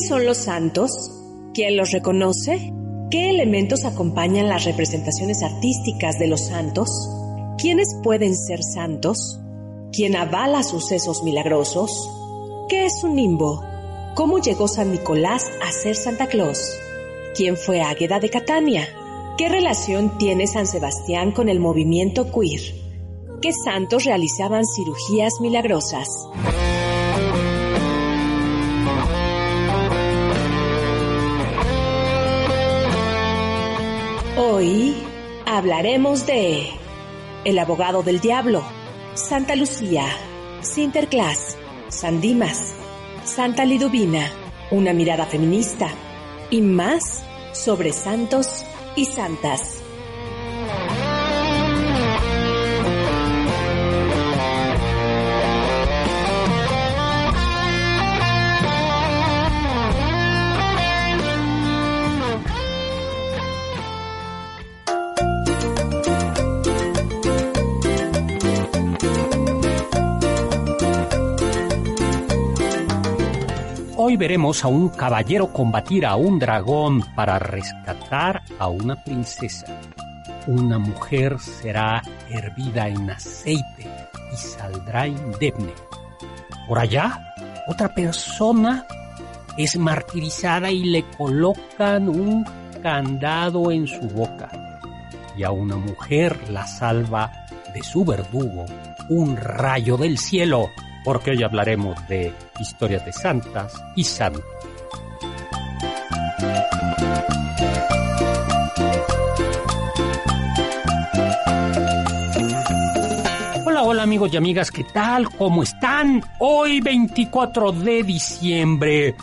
¿Quiénes son los santos? ¿Quién los reconoce? ¿Qué elementos acompañan las representaciones artísticas de los santos? ¿Quiénes pueden ser santos? ¿Quién avala sucesos milagrosos? ¿Qué es un nimbo? ¿Cómo llegó San Nicolás a ser Santa Claus? ¿Quién fue Águeda de Catania? ¿Qué relación tiene San Sebastián con el movimiento queer? ¿Qué santos realizaban cirugías milagrosas? Hoy hablaremos de El abogado del diablo, Santa Lucía, Sinterklaas, San Dimas, Santa Liduvina, una mirada feminista y más sobre santos y santas. Veremos a un caballero combatir a un dragón para rescatar a una princesa. Una mujer será hervida en aceite y saldrá indemne. Por allá, otra persona es martirizada y le colocan un candado en su boca. Y a una mujer la salva de su verdugo un rayo del cielo porque hoy hablaremos de historias de santas y santos. Hola, hola amigos y amigas, ¿qué tal? ¿Cómo están? Hoy 24 de diciembre.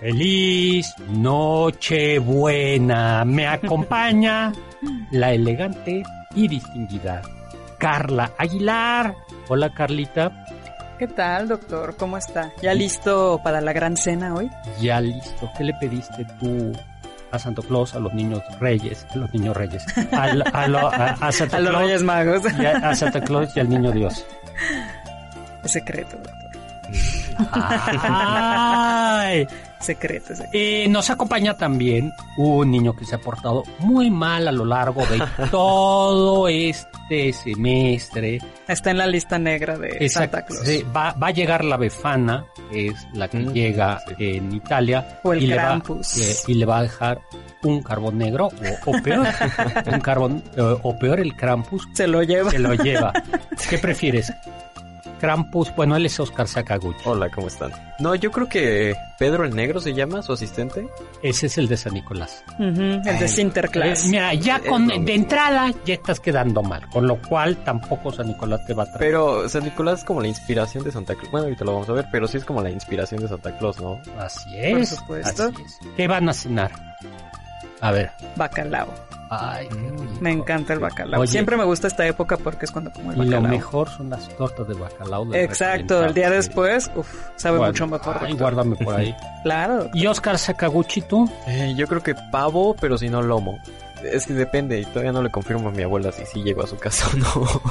Feliz Nochebuena. Me acompaña la elegante y distinguida Carla Aguilar. Hola Carlita. ¿Qué tal, doctor? ¿Cómo está? ¿Ya listo para la gran cena hoy? Ya listo. ¿Qué le pediste tú a Santo Claus, a los niños reyes, a los niños reyes, a, lo- a- a Santa los Reyes Magos. a Santa Claus y al niño Dios? secreto, doctor. Ay. Secreto, secreto. Eh, nos acompaña también un niño que se ha portado muy mal a lo largo de todo este semestre. Está en la lista negra de Exacto. Santa Claus. Sí, va, va a llegar la Befana, que es la que Mm, llega en Italia. O el y le, va, eh, y le va a dejar un carbón negro, o, o peor, un carbón, eh, o peor el Krampus, Se lo lleva. se lo lleva. ¿Qué prefieres? Krampus, bueno, él es Oscar Sakaguchi. Hola, ¿cómo están? No, yo creo que Pedro el Negro se llama, su asistente. Ese es el de San Nicolás. El de Eh, Sinterklaas. mira, ya Eh, con, no. de entrada ya estás quedando mal, con lo cual tampoco San Nicolás te va a traer. Pero San Nicolás es como la inspiración de Santa Claus. Bueno, ahorita lo vamos a ver, pero sí es como la inspiración de Santa Claus, ¿no? Así es. supuesto. así es. ¿Qué van a cenar? A ver. Bacalao. Ay, qué rico. Me encanta el bacalao. Oye. Siempre me gusta esta época porque es cuando como el Y lo bacalao. mejor son las tortas de bacalao. de Exacto, el día después, uf, sabe Bueno, mucho mejor. ay, guárdame por ahí. Claro. ¿Y Oscar Sakaguchi tú? Eh, yo creo que pavo, pero si no lomo. Es que depende, y todavía no le confirmo a mi abuela si sí llego a su casa o no.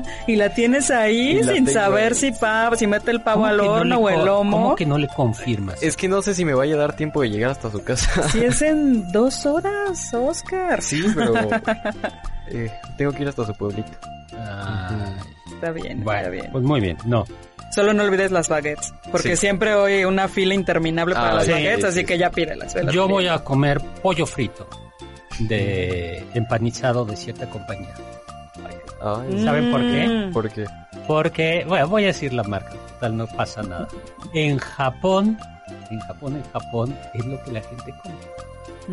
Y la tienes ahí la sin saber ahí. si pavo, si mete el pavo ¿Cómo al no horno le o el lomo. ¿Cómo que no le confirmas? es que no sé si me vaya a dar tiempo de llegar hasta su casa. Si es en dos horas, Oscar. sí, pero eh, tengo que ir hasta su pueblito. Ay, Está bien, Bueno, está bien. pues muy bien. No, Solo no olvides las baguettes, porque Sí. siempre hay una fila interminable para Ah, las sí, baguettes, sí, así sí. que ya pídelas. yo voy a comer pollo frito de empanizado de cierta compañía. Ay, ¿Saben por qué? Mm. ¿por qué? Porque, bueno, voy a decir la marca, total, no pasa nada. En Japón, en Japón, en Japón, es lo que la gente come.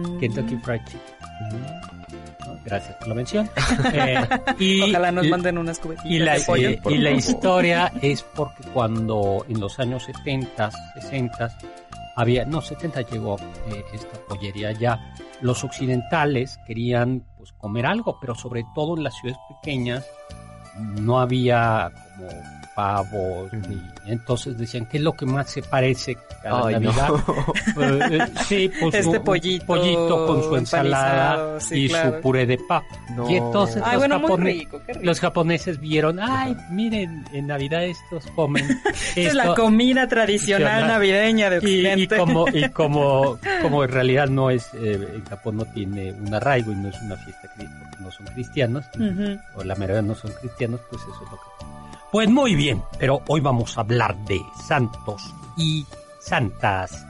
Mm. Kentucky Fried Chicken. ¿No? Gracias por la mención. Eh, y, Ojalá nos y- manden unas cubetitas y la, de pollo. y- y la historia es porque cuando en los años 70, 60, había, no, 70 llegó eh, esta pollería ya, los occidentales querían pues comer algo, pero sobre todo en las ciudades pequeñas no había como pavos, ni- entonces decían, ¿qué es lo que más se parece a la Ay, no. Navidad? Eh, eh, sí, pues Este un- pollito pollito con su ensalada sí, y claro. su puré de papa. No. Y entonces Ay, los, bueno, muy japone- rico, qué rico. los japoneses vieron, ay, miren, en Navidad estos comen es esto". la comida tradicional navideña de y, y Occidente. como y como como en realidad no es eh, en Japón no tiene un arraigo y no es una fiesta porque no son cristianos o la mayoría no son cristianos pues eso es lo que pues muy bien pero hoy vamos a hablar de santos y santas.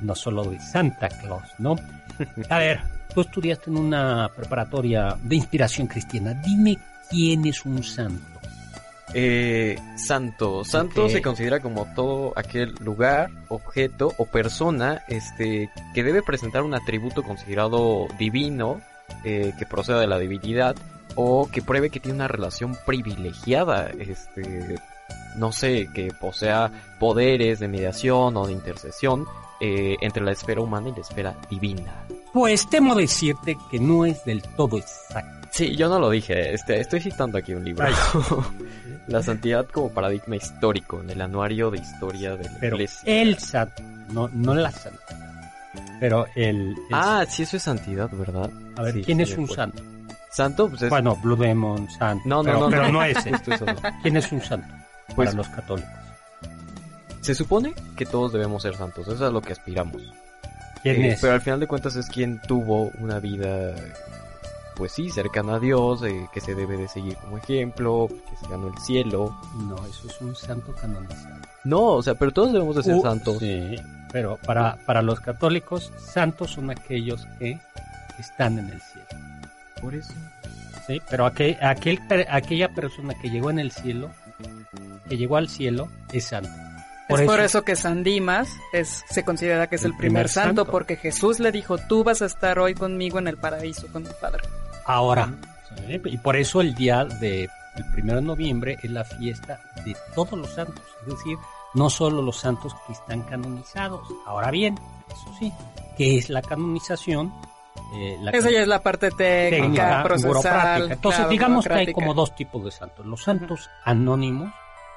No solo de Santa Claus no a ver tú estudiaste en una preparatoria de inspiración cristiana. Dime quién es un santo. Eh, santo. Santo se considera como todo aquel lugar, objeto o persona este, que debe presentar un atributo considerado divino, eh, que proceda de la divinidad, o que pruebe que tiene una relación privilegiada, este, no sé, que posea poderes de mediación o de intercesión eh, entre la esfera humana y la esfera divina. pues temo decirte que no es del todo exacto Sí, yo no lo dije, este, estoy citando aquí un libro. la santidad como paradigma histórico en el anuario de historia de la pero iglesia. el santo, no, no la santa, pero el, el- Ah, sí, eso es santidad, ¿verdad? a ver, sí, ¿quién sí es un acuerdo. santo? Santo, pues es... Bueno, Blue Demon, santo, no, no, pero, no, pero no, no es ese. No. ¿Quién es un santo Pues para los católicos? se supone que todos debemos ser santos, eso es a lo que aspiramos. ¿Quién Eh, es? Pero al final de cuentas es quien tuvo una vida, pues sí, cercana a Dios, eh, que se debe de seguir como ejemplo, que se ganó el cielo. No, eso es un santo canonizado. No, o sea, pero todos debemos de ser Uh, santos. Sí, pero para, para los católicos, santos son aquellos que están en el cielo. Por eso. Sí, pero aquel, aquella persona que llegó en el cielo, que llegó al cielo, es santo. es por eso que San Dimas es, se considera que es el, primer, santo, porque Jesús le dijo, tú vas a estar hoy conmigo en el paraíso con mi Padre. Ahora, ¿sí? y por eso el día de el primero de noviembre es la fiesta de todos los santos, es decir, no solo los santos que están canonizados. Ahora bien, eso sí, ¿qué es la canonización? Eh, la Esa ya es la parte técnica, técnica procesal. burocrática. Entonces, claro, digamos que hay como dos tipos de santos. Los santos anónimos,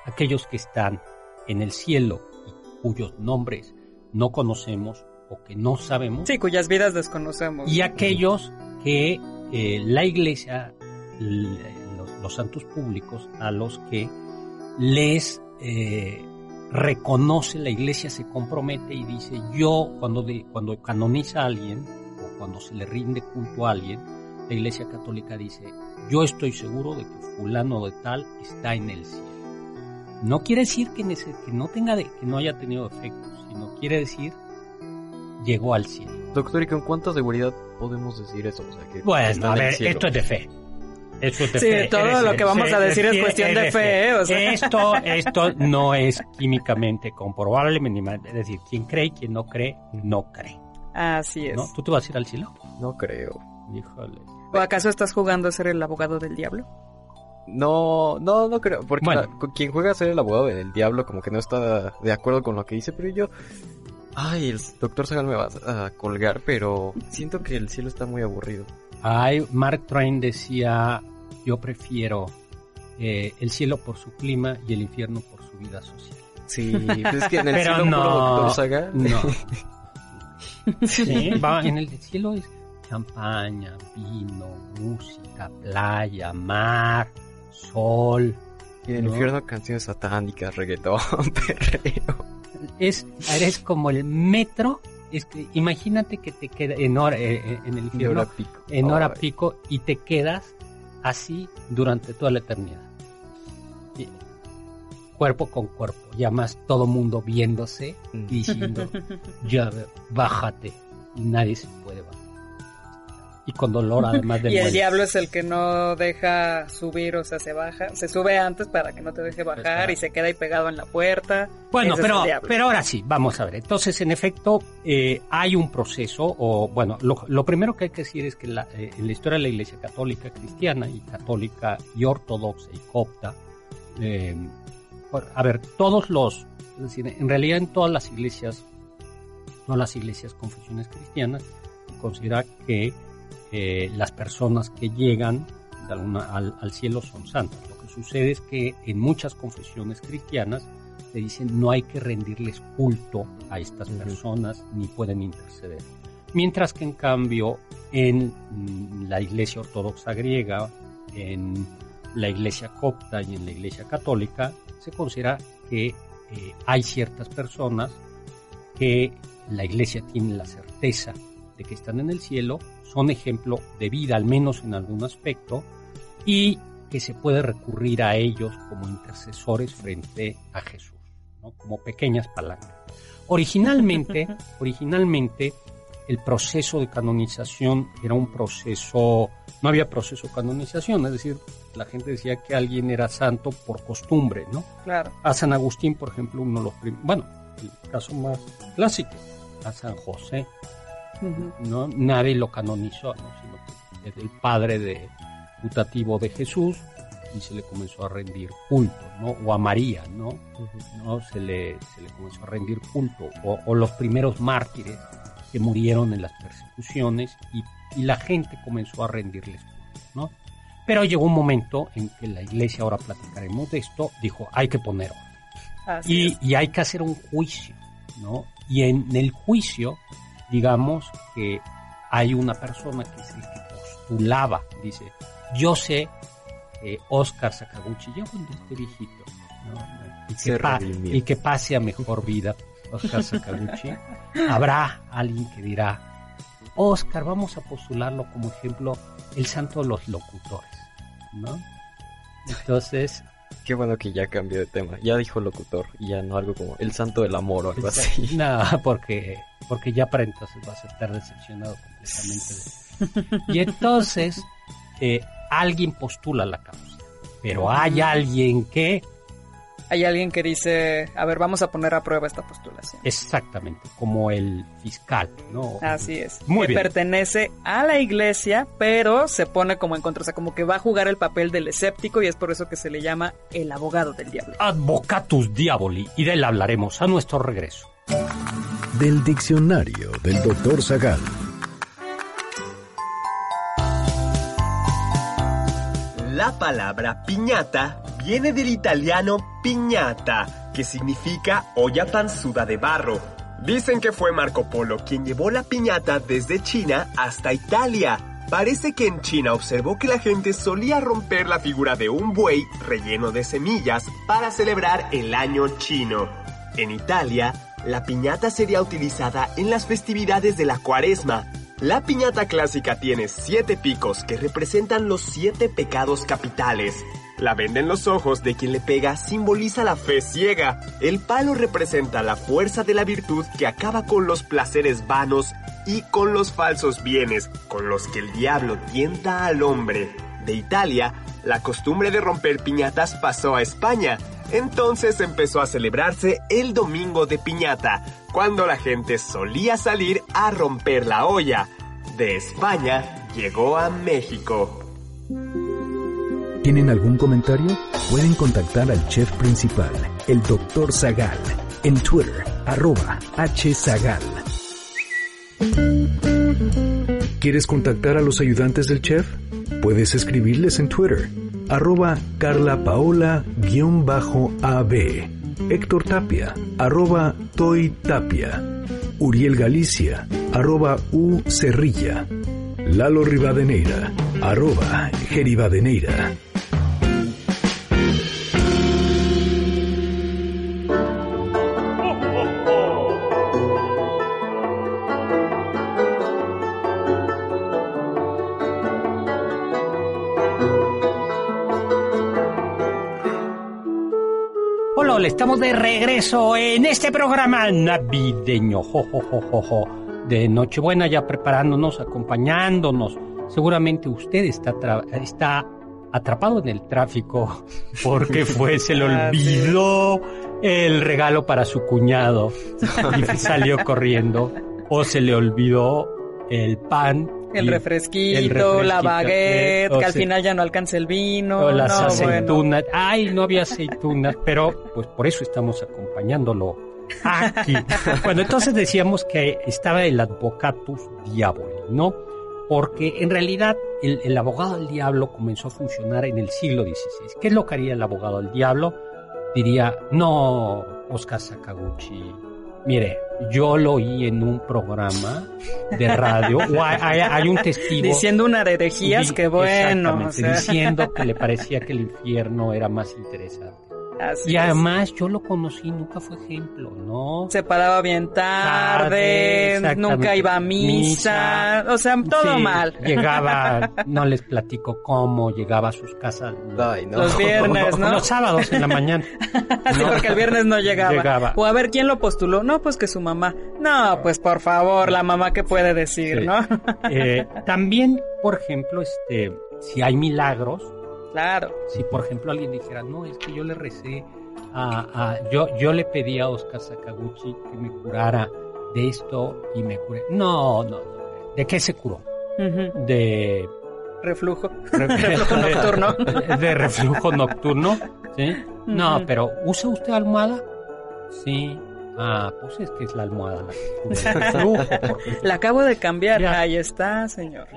aquellos que están en el cielo y cuyos nombres no conocemos o que no sabemos. Sí, cuyas vidas desconocemos. Y aquellos que eh, la iglesia, los, los santos públicos, a los que les eh, reconoce, la iglesia se compromete y dice, yo cuando, de- cuando canoniza a alguien cuando se le rinde culto a alguien, la iglesia católica dice, yo estoy seguro de que fulano de tal está en el cielo. No quiere decir que, no tenga de- que no haya tenido efectos, sino quiere decir llegó al cielo. Doctor, ¿y con cuánta seguridad podemos decir eso? O sea, que está Bueno, en a el ver, cielo. esto es de fe. Eso es de Sí, fe. todo Eres- lo que vamos a decir es cuestión de fe, ¿eh? O sea. Esto, esto no es químicamente comprobable, es decir, quien cree y quien no cree, no cree. Así es. ¿no? ¿Tú te vas a ir al cielo? No creo. Híjole. ¿O acaso estás jugando a ser el abogado del diablo? No, no, no creo. Porque Bueno. la- con quien juega a ser el abogado del diablo como que no está de acuerdo con lo que dice, pero yo... Ay, el doctor Sagal me va a colgar, pero siento que el cielo está muy aburrido. Ay, Mark Twain decía, yo prefiero eh, el cielo por su clima y el infierno por su vida social. Sí, pues es que en el Pero cielo no, doctor Sagal... no. Sí, va, en el cielo es champaña, vino, música, playa, mar, sol. Y en el No. infierno canciones satánicas, reggaetón, perreo. Es, eres como el metro. Es que imagínate que te queda en hora, eh, eh, en el infierno, hora pico. en hora Ay. pico y te quedas así durante toda la eternidad. Cuerpo con cuerpo, ya más todo mundo viéndose y diciendo, ya bájate, y nadie se puede bajar. Y con dolor además de Y el diablo es el que no deja subir, o sea, se baja, se sube antes para que no te deje bajar Exacto. y se queda ahí pegado en la puerta. Bueno, Ese pero, pero ahora sí, vamos a ver. Entonces, en efecto, eh, hay un proceso, o bueno, lo, lo primero que hay que decir es que la, eh, en la historia de la Iglesia Católica Cristiana y Católica y Ortodoxa y Copta, eh, a ver, todos los, es decir, en realidad en todas las iglesias, todas las iglesias confesiones cristianas, considera que eh, las personas que llegan de alguna- al, al cielo son santas. Lo que sucede es que en muchas confesiones cristianas se dicen no hay que rendirles culto a estas personas ni pueden interceder. Mientras que en cambio en mm, la iglesia ortodoxa griega, en la iglesia copta y en la iglesia católica se considera que eh, hay ciertas personas que la iglesia tiene la certeza de que están en el cielo, son ejemplo de vida, al menos en algún aspecto, y que se puede recurrir a ellos como intercesores frente a Jesús, ¿no? como pequeñas palancas. Originalmente, originalmente el proceso de canonización era un proceso, no había proceso de canonización, es decir, la gente decía que alguien era santo por costumbre, ¿no? Claro. A San Agustín, por ejemplo, uno de los primeros, bueno, el caso más clásico, a San José. ¿no? Nadie lo canonizó, ¿no? sino que es el padre de, putativo de Jesús y se le comenzó a rendir culto, ¿no? O a María, ¿no? ¿no? Se, le, se le comenzó a rendir culto, o, o los primeros mártires que murieron en las persecuciones y, y la gente comenzó a rendirles culto, ¿no? Pero llegó un momento en que la iglesia, ahora platicaremos de esto, dijo, hay que poner orden. Y, hay que hacer un juicio, ¿no? Y en el juicio, digamos que hay una persona que es el que postulaba, dice, yo sé que Oscar Sakaguchi, ya cuando esté viejito, ¿no? que y que pase a mejor vida, Oscar Sakaguchi, habrá alguien que dirá, Oscar, vamos a postularlo como ejemplo, el santo de los locutores, ¿no? Entonces, Qué bueno que ya cambió de tema. Ya dijo locutor y ya no algo como el santo del amor o algo así. No, porque, porque ya para entonces vas a estar decepcionado completamente. de- Y entonces, eh, alguien postula la causa. Pero hay alguien que, Hay alguien que dice, a ver, vamos a poner a prueba esta postulación. exactamente, como el fiscal, ¿no? Así es. Muy que bien. pertenece a la iglesia, pero se pone como en contra, o sea, como que va a jugar el papel del escéptico y es por eso que se le llama el abogado del diablo. Advocatus Diaboli, y de él hablaremos a nuestro regreso. Del diccionario del doctor Zagal. La palabra piñata viene del italiano piñata, que significa olla panzuda de barro. Dicen que fue Marco Polo quien llevó la piñata desde China hasta Italia. Parece que en China observó que la gente solía romper la figura de un buey relleno de semillas para celebrar el año chino. En Italia, la piñata sería utilizada en las festividades de la cuaresma. La piñata clásica tiene siete picos que representan los siete pecados capitales. La venda en los ojos de quien le pega simboliza la fe ciega. El palo representa la fuerza de la virtud que acaba con los placeres vanos y con los falsos bienes con los que el diablo tienta al hombre. De Italia, la costumbre de romper piñatas pasó a España. Entonces empezó a celebrarse el Domingo de Piñata, cuando la gente solía salir a romper la olla. De España llegó a México. ¿Tienen algún comentario? Pueden contactar al chef principal, el Dr. Zagal, en Twitter, arroba hzagal. ¿Quieres contactar a los ayudantes del chef? Puedes escribirles en Twitter, arroba carlapaola-ab, Héctor Tapia, arroba Toy Tapia, Uriel Galicia, arroba U Cerrilla, Lalo Rivadeneira, arroba Geribadeneira. Estamos de regreso en este programa navideño, jo, jo, jo, jo, jo, de Nochebuena ya preparándonos, acompañándonos. Seguramente usted está, está atrapado en el tráfico porque fue, se le Ah, olvidó el regalo para su cuñado y salió corriendo o se le olvidó el pan. El refresquito, el refresquito, la eh, baguette, o que al final ya no alcanza el vino. o las no, bueno. aceitunas. Ay, no había aceitunas, pero pues por eso estamos acompañándolo aquí. bueno, entonces decíamos que estaba el advocatus diaboli, ¿no? Porque en realidad el, el abogado del diablo comenzó a funcionar en el siglo XVI. ¿Qué es lo que haría el abogado del diablo? Diría, no, Oscar Sakaguchi, mire, yo lo oí en un programa de radio, o hay, un testigo. Diciendo una de herejías, que bueno. O exactamente, sea, diciendo que le parecía que el infierno era más interesante. Así Y es. además yo lo conocí, nunca fue ejemplo, ¿no? se paraba bien tarde, Tarde, nunca iba a misa, Misa. o sea, todo Sí, mal. Llegaba, no les platico cómo, llegaba a sus casas Ay, no. Los viernes, ¿no? los sábados en la mañana. Así No. porque el viernes no llegaba. Llegaba. O a ver quién lo postuló. No, pues que su mamá. No, pues por favor, la mamá que puede decir, Sí. ¿no? Eh, también, por ejemplo, este, si hay milagros, claro. si por ejemplo alguien dijera, no, es que yo le recé a, a- yo, yo le pedí a Oscar Sakaguchi que me curara de esto y me curé. No, no, no. ¿De qué se curó? De Reflujo. re- Reflujo nocturno. De, de reflujo nocturno, ¿sí? No, pero ¿usa usted almohada? Sí. Ah, pues es que es la almohada la reflujo, La acabo de cambiar. Ya. Ahí está, señor.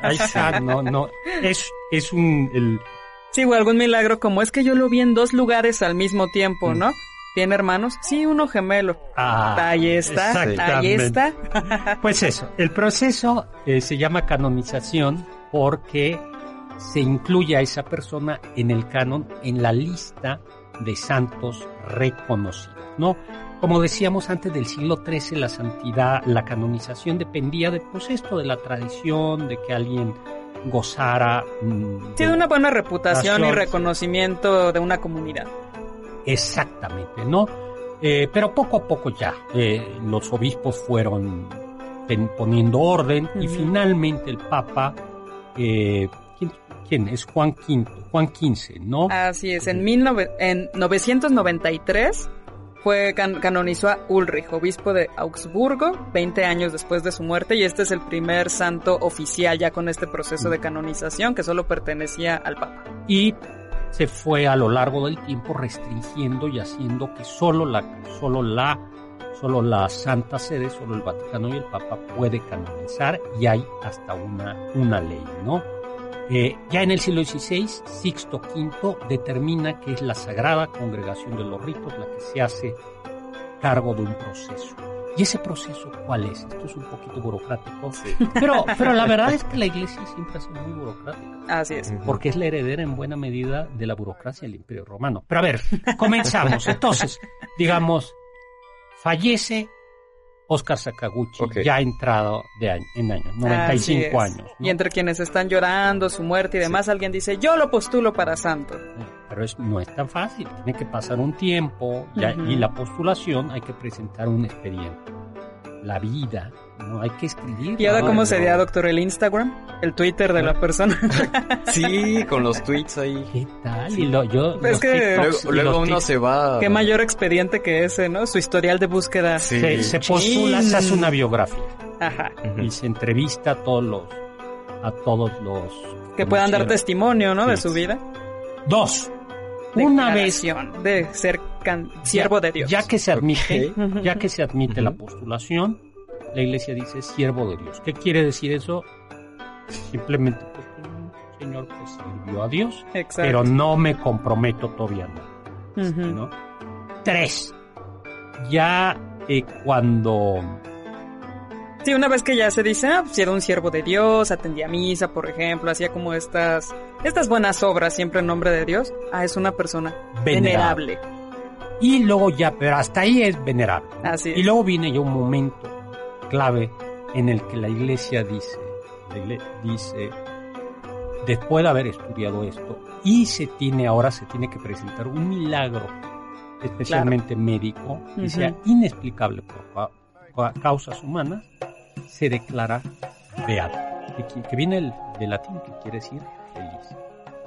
Ahí está, no, no. Es, es un, el, Sí, o algún milagro como es que yo lo vi en dos lugares al mismo tiempo, Mm. ¿no? ¿Tiene hermanos? Sí, uno gemelo. ah, ahí está, ahí está. Pues eso, el proceso eh, se llama canonización porque se incluye a esa persona en el canon, en la lista de santos reconocidos, ¿no? Como decíamos antes del siglo XIII, la santidad, la canonización dependía de, pues esto, de la tradición, de que alguien gozara. mm, Tiene una buena reputación y reconocimiento de una comunidad. Exactamente, ¿no? Eh, pero poco a poco ya eh, los obispos fueron poniendo orden y finalmente el Papa, eh, ¿quién, quién es? Juan V, Juan XV, ¿no? Así es, en, 19 en 993 fue can- canonizó a Ulrich, obispo de Augsburgo, 20 años después de su muerte, y este es el primer santo oficial ya con este proceso de canonización que solo pertenecía al Papa. Y se fue a lo largo del tiempo restringiendo y haciendo que solo la, solo la, solo la Santa Sede, solo el Vaticano y el Papa puede canonizar y hay hasta una, una ley, ¿no? Eh, ya en el siglo XVI, Sixto V determina que es la Sagrada Congregación de los Ritos la que se hace cargo de un proceso. ¿Y ese proceso cuál es? Esto es un poquito burocrático, pero, pero la verdad es que la Iglesia siempre ha sido muy burocrática Así es. porque es la heredera en buena medida de la burocracia del Imperio Romano. Pero a ver, comenzamos. Entonces, digamos, fallece Oscar Sakaguchi, Ok. ya entrado de año, en años, Así 95 es. años. ¿no? Y entre quienes están llorando su muerte y demás, alguien dice, yo lo postulo para santo. Pero es, no es tan fácil, tiene que pasar un tiempo ya- y la postulación hay que presentar un expediente. La vida, no hay que escribir. ¿Y ahora ¿no? cómo no. sería, doctor, el Instagram? El Twitter de la persona. Sí, con los tweets ahí. ¿Qué tal? Y lo, yo, Es los que TikToks Luego, uno tics- se va. Qué mayor expediente que ese, ¿no? Su historial de búsqueda. Sí. se, se postula, se hace una biografía. Ajá. Y se entrevista a todos los a todos los Que puedan dar testimonio, ¿no? De su vida. dos una vez De ser can- siervo ya, de Dios. ya que se admite ya que se admite la postulación la iglesia dice siervo de Dios qué quiere decir eso simplemente pues, un señor que sirvió a Dios Exacto. pero no me comprometo todavía no, Ujú. ¿no? tres ya eh, cuando Sí, una vez que ya se dice, ah, pues era un siervo de Dios, atendía misa, por ejemplo, hacía como estas, estas buenas obras siempre en nombre de Dios. Ah, es una persona Venerable. venerable. y luego ya pero hasta ahí es venerable Así Y es. luego viene ya un momento clave en el que la iglesia dice, la igle- dice, después de haber estudiado esto, y se tiene, ahora se tiene que presentar un milagro especialmente médico, que sea inexplicable por causas humanas, se declara beato, que, viene el- del latín, que quiere decir feliz.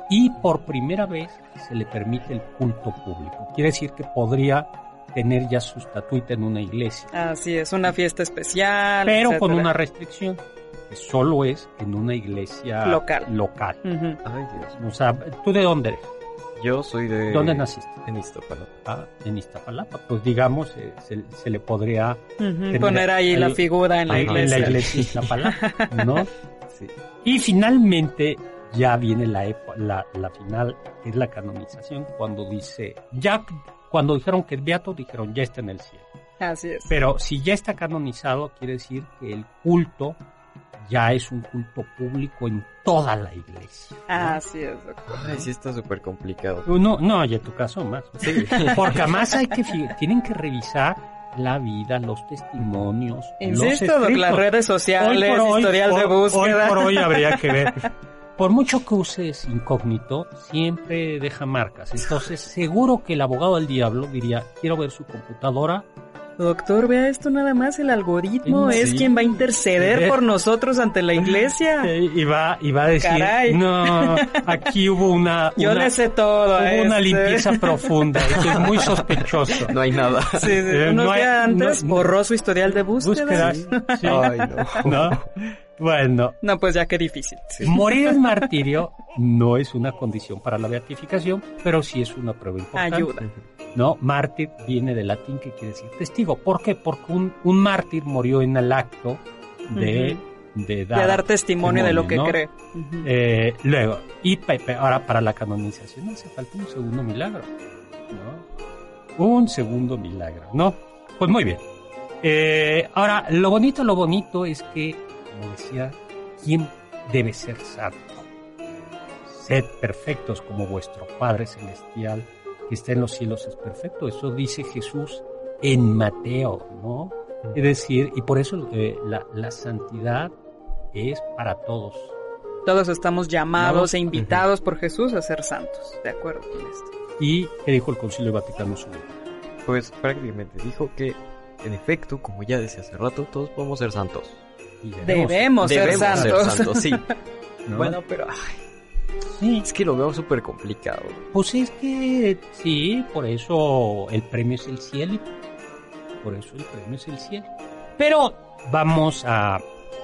Y por primera vez se le permite el culto público. Quiere decir que podría tener ya su estatuita en una iglesia, Así es, una fiesta especial. pero con una restricción, que solo es en una iglesia Local. local. Ujú. Ay, Dios. O sea, ¿tú de dónde eres? Yo soy de... ¿Dónde naciste? En Iztapalapa. Ah, en Iztapalapa. Pues digamos, eh, se, se le podría Poner ahí ahí- la figura en la ahí iglesia. en la iglesia de Iztapalapa, ¿no? Sí. Y finalmente ya viene la, epo- la, la final, que es la canonización, cuando dice, ya cuando dijeron que es beato, dijeron ya está en el cielo. Así es. Pero si ya está canonizado, quiere decir que el culto ya es un culto público en toda la iglesia. Así es, doctor. Ay, sí está súper complicado. No, no, y en tu caso más. Sí. Porque además hay que, tienen que revisar la vida, los testimonios. Insisto, las redes sociales, Hoy por hoy, historial de hoy- búsqueda. Hoy por hoy habría que ver. Por mucho que uses incógnito, siempre deja marcas. Entonces, seguro que el abogado del diablo diría, quiero ver su computadora. Doctor, vea esto nada más, el algoritmo Sí. es quien va a interceder por nosotros ante la iglesia. y, va, y va a decir, Caray. no, aquí hubo una, Yo una- le sé todo. hubo una este. limpieza profunda. Esto es muy sospechoso. No hay nada. Sí, sí, Eh, unos no hay- antes no- borró su historial de búsqueda. Búsquedas. Sí. Ay, no. ¿No? Bueno, No, pues ya qué difícil. morir en martirio no es una condición para la beatificación, pero sí es una prueba importante. Ayuda. ¿no? Mártir viene del latín que quiere decir testigo. ¿Por qué? Porque un, un mártir murió en el acto de, de dar, De dar testimonio de lo que ¿no? cree. Eh, luego, y ahora para la canonización hace falta un segundo milagro, ¿no? Un segundo milagro, ¿no? Pues muy bien. Eh, ahora, lo bonito, lo bonito es que, como decía, ¿quién debe ser santo? Sed perfectos como vuestro Padre Celestial que está en los cielos es perfecto. Eso dice Jesús en Mateo, ¿no? Es decir, y por eso eh, la, la santidad es para todos. Todos estamos llamados No. e invitados por Jesús a ser santos. De acuerdo con esto. ¿Y qué dijo el Concilio Vaticano II? Pues prácticamente dijo que, en efecto, como ya decía hace rato, todos podemos ser santos. Y Debemos, ser Debemos santos. ser santos, sí. ¿no? Bueno, pero ay, sí, es que lo veo súper complicado. pues es que sí, por eso el premio es el cielo. Por eso el premio es el cielo. Pero vamos a,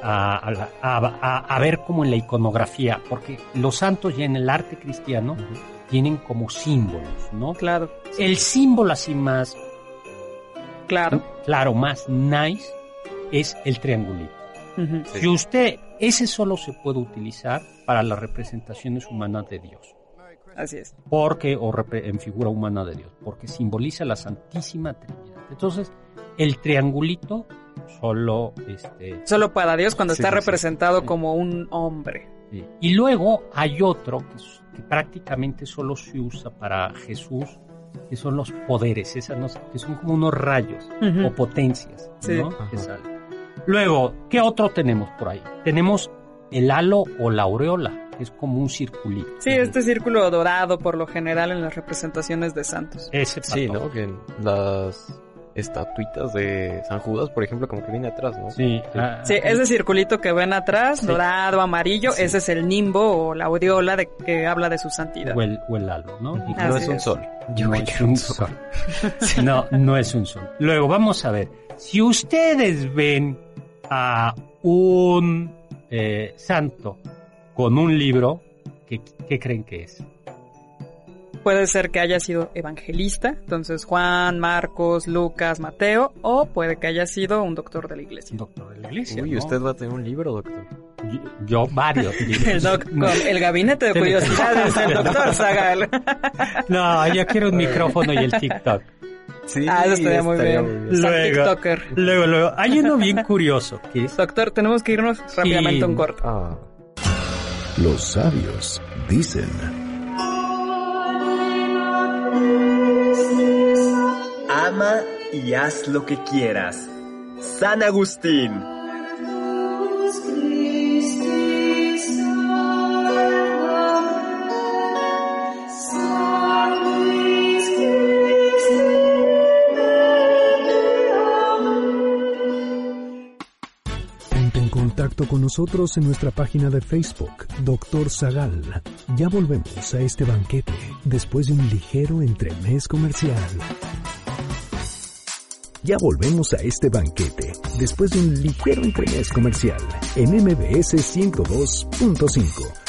a, a a- ver como en la iconografía, porque los santos ya en el arte cristiano tienen como símbolos, ¿no? Claro, El símbolo así más claro. claro, más nice es el triangulito. Sí. Si usted, ese solo se puede utilizar para las representaciones humanas de Dios. Así es. Porque, o en figura humana de Dios, porque simboliza la Santísima Trinidad. Entonces, el triangulito solo, este, Solo para Dios cuando Sí, está sí, representado Sí. como un hombre. sí. y luego hay otro que, que prácticamente solo se usa para Jesús, que son los poderes, esas no sé, que son como unos rayos o potencias, Sí. ¿no? Que salen. Luego, ¿qué otro tenemos por ahí? Tenemos el halo o la aureola, que es como un circulito. Sí, este círculo dorado por lo general en las representaciones de santos. Ese Sí. ¿no? Que en las estatuitas de San Judas, por ejemplo, como que viene atrás, ¿no? Sí, ah, Sí, ese circulito que ven atrás, Sí. dorado, amarillo, Sí. ese es el nimbo o la aureola de que habla de su santidad. o el, o el halo, ¿no? Y no es un sol. no es un sol. No, no es un sol. Luego vamos a ver. Si ustedes ven a un eh, santo con un libro, ¿qué, qué creen que es? Puede ser que haya sido evangelista, entonces Juan, Marcos, Lucas, Mateo, o puede que haya sido un doctor de la iglesia. Doctor de la iglesia. Uy, ¿no? usted va a tener un libro, doctor. Yo, yo varios. libros. El, doc, con el gabinete de curiosidades del doctor Zagal. No, yo quiero un micrófono y el TikTok. Sí, Ah, eso estaría muy bien. San Luego. TikToker. Luego, luego, hay uno bien curioso Doctor, tenemos que irnos rápidamente a un corte. Ah, Los sabios dicen. Ama y haz lo que quieras. San Agustín. Con nosotros en nuestra página de Facebook, Doctor Zagal. Ya volvemos a este banquete después de un ligero entremés comercial. Ya volvemos a este banquete después de un ligero entremés comercial en MBS 102.5.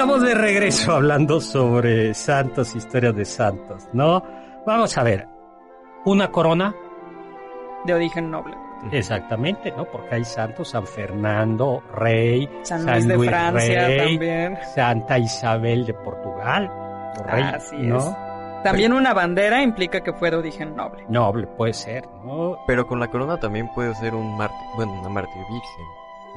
estamos de regreso hablando sobre santos, historias de santos, ¿no? Vamos a ver, una corona, De origen noble. exactamente, ¿no? Porque hay santos, San Fernando, rey, San Luis de Francia rey, también. Santa Isabel de Portugal, rey, Así es. ¿no? También una bandera implica que fue de origen noble. Noble, puede ser, ¿no? Pero con la corona también puede ser un mártir, bueno, una mártir virgen,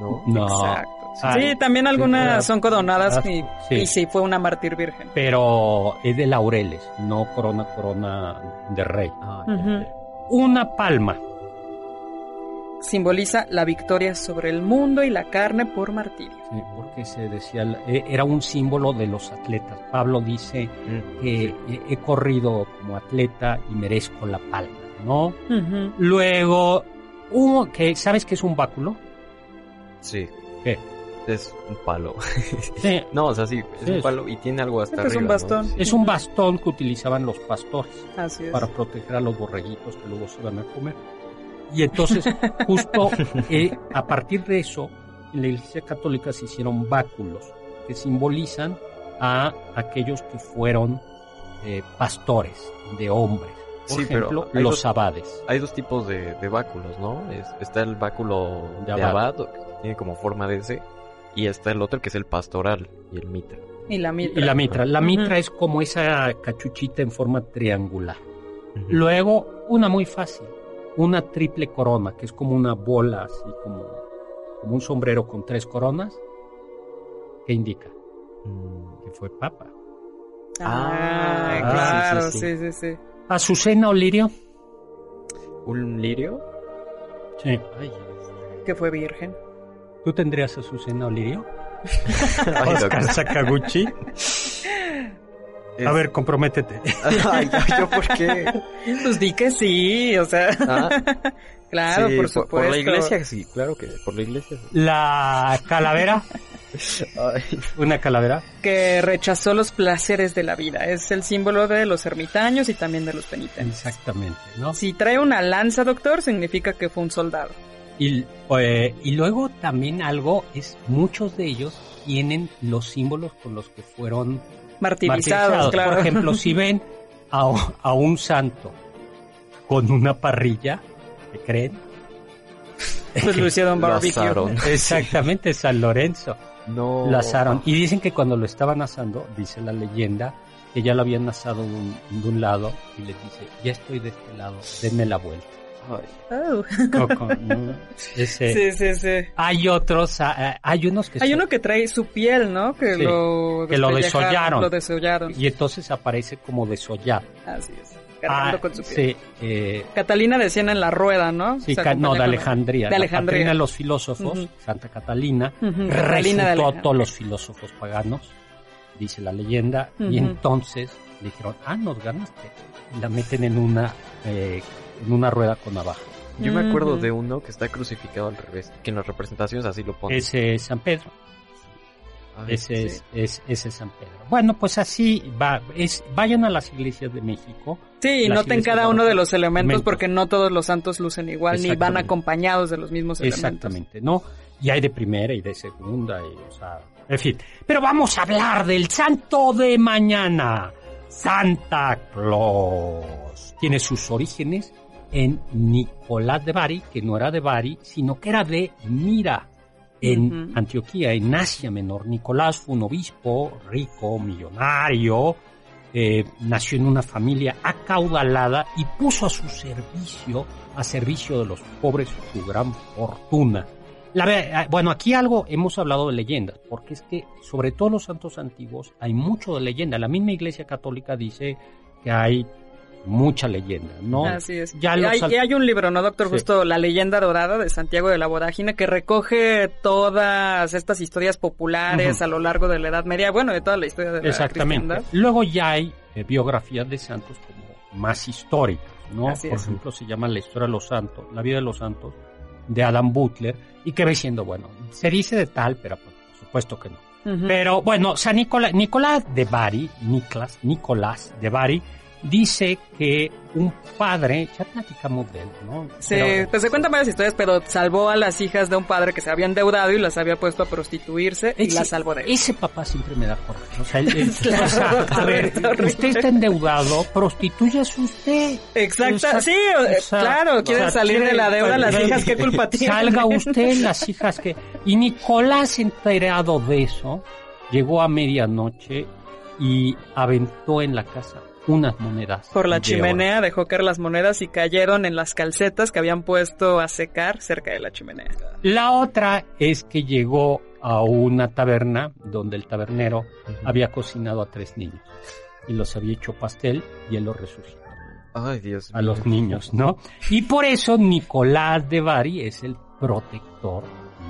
¿no? No. Exacto. Ah, sí, también algunas sí, son coronadas y, sí. y sí fue una mártir virgen. Pero es de laureles, no corona, corona de rey. Ah. Una palma, Simboliza la victoria sobre el mundo y la carne por martirio. Sí, porque se decía, eh, era un símbolo de los atletas. Pablo dice Mm, que he, he corrido como atleta y merezco la palma, ¿no? Luego, uno que, ¿sabes qué es un báculo? Sí, ¿Qué? es un palo. Sí, no, o sea, sí, es Sí, un es- palo y tiene algo hasta Este es un arriba, ¿no? bastón. Sí. es un bastón que utilizaban los pastores Así es. para proteger a los borreguitos que luego se iban a comer. Y entonces, justo eh, a partir de eso, en la Iglesia Católica se hicieron báculos que simbolizan a aquellos que fueron eh, pastores de hombres. Por Sí, pero ejemplo, hay los dos- abades. Hay dos tipos de, de báculos, ¿no? Es- está el báculo De de, abad. Tiene como forma de ese, y está el otro que es el pastoral y el mitra. Y la Y mitra. la mitra. La mitra es como esa cachuchita en forma triangular. Luego, una muy fácil, una triple corona, que es como una bola, así como, como un sombrero con tres coronas. ¿Qué indica? Mm, Que fue papa. Ah, Ah, claro, sí, sí, sí, sí, sí. Azucena o lirio. ¿Un lirio? Sí. Ay, Que fue virgen. ¿Tú tendrías Azucena o lirio? Ay, Oscar. Sakaguchi. Es- A ver, comprométete. Ay, ¿yo por qué? Pues di que sí, o sea. Ah, claro, sí, por supuesto. Por la iglesia sí, claro que por la iglesia sí. La calavera. Ay, Una calavera. Que rechazó los placeres de la vida. Es el símbolo de los ermitaños y también de los penitentes. Exactamente, ¿no? Si trae una lanza, doctor, significa que fue un soldado. Y, eh, y luego también algo es, muchos de ellos tienen los símbolos con los que fueron Martirizados, martirizados. claro. Por ejemplo, si ven a, a un santo con una parrilla, ¿qué creen? pues lo hicieron barbecue. Exactamente, San Lorenzo. No. Lo asaron. Y dicen que cuando lo estaban asando, dice la leyenda, que ya lo habían asado de un, de un lado y les dice, ya estoy de este lado, denme la vuelta. Oh. Coco, ¿no? Ese- Sí, sí, sí. Hay otros, ah, hay unos que Hay son- uno que trae su piel, ¿no? Que Sí, lo que lo desollaron. Lo desollaron. y entonces aparece como desollado. Así es. Ah, con su piel. sí, eh, Catalina decían en la rueda, ¿no? sí, no, de Alejandría. De La Alejandría. Catalina de los filósofos. Santa Catalina, de refutó a todos los filósofos paganos, dice la leyenda, y entonces le dijeron, ah, nos ganaste. Y la meten en una, eh, en una rueda con navaja. Yo me acuerdo de uno que está crucificado al revés, que en las representaciones así lo ponen. Ese es San Pedro. Ay, Ese, sí. es, es, ese es San Pedro. Bueno, pues así va. Es, vayan a las iglesias de México. Sí, noten cada uno de los elementos elementos. porque no todos los santos lucen igual ni van acompañados de los mismos elementos. Exactamente, ¿no? Y hay de primera y de segunda, y, o sea, en fin. Pero vamos a hablar del santo de mañana, Santa Claus. Tiene sus orígenes en Nicolás de Bari, que no era de Bari, sino que era de Mira, en. Antioquía, en Asia Menor. Nicolás fue un obispo rico, millonario, eh, nació en una familia acaudalada y puso a su servicio, a servicio de los pobres, su gran fortuna. La eh, bueno, aquí algo hemos hablado de leyendas, porque es que sobre todo los santos antiguos hay mucho de leyenda. La misma Iglesia Católica dice que hay mucha leyenda, ¿no? Así es. Ya y, hay, y hay un libro, ¿no, doctor? Sí. Justo La leyenda dorada de Santiago de la Vorágine que recoge todas estas historias populares a lo largo de la Edad Media, bueno, de toda la historia de la Exactamente. cristiandad. Luego ya hay eh, biografías de santos como más históricas, ¿no? Así Por es. ejemplo, se llama La historia de los santos, La vida de los santos, de Adam Butler, y que ve siendo, bueno, se dice de tal, pero por supuesto que no. Pero bueno, San Nicolás, Nicolás de Bari, Nicolás, Nicolás de Bari, dice que un padre, ya platicamos de él, ¿no? Sí, Pero- pues se cuentan varias historias, pero salvó a las hijas de un padre que se había endeudado y las había puesto a prostituirse y las salvó de él. Ese papá siempre me da coraje. O sea, él- él- Claro, o sea, a ver, horrible. usted está endeudado, prostitúyase usted. Exacto, Exacto. sí, eh, O sea, claro, quieren o sea, salir de la deuda, las hijas, ¿qué culpa tienen? Salga usted, las hijas que... Y Nicolás, enterado de eso, llegó a medianoche y aventó en la casa unas monedas. Por la de chimenea dejó caer las monedas y cayeron en las calcetas que habían puesto a secar cerca de la chimenea. La otra es que llegó a una taberna donde el tabernero había cocinado a tres niños y los había hecho pastel y él los resucitó. Ay, Dios a mío. los niños, ¿no? Y por eso Nicolás de Bari es el protector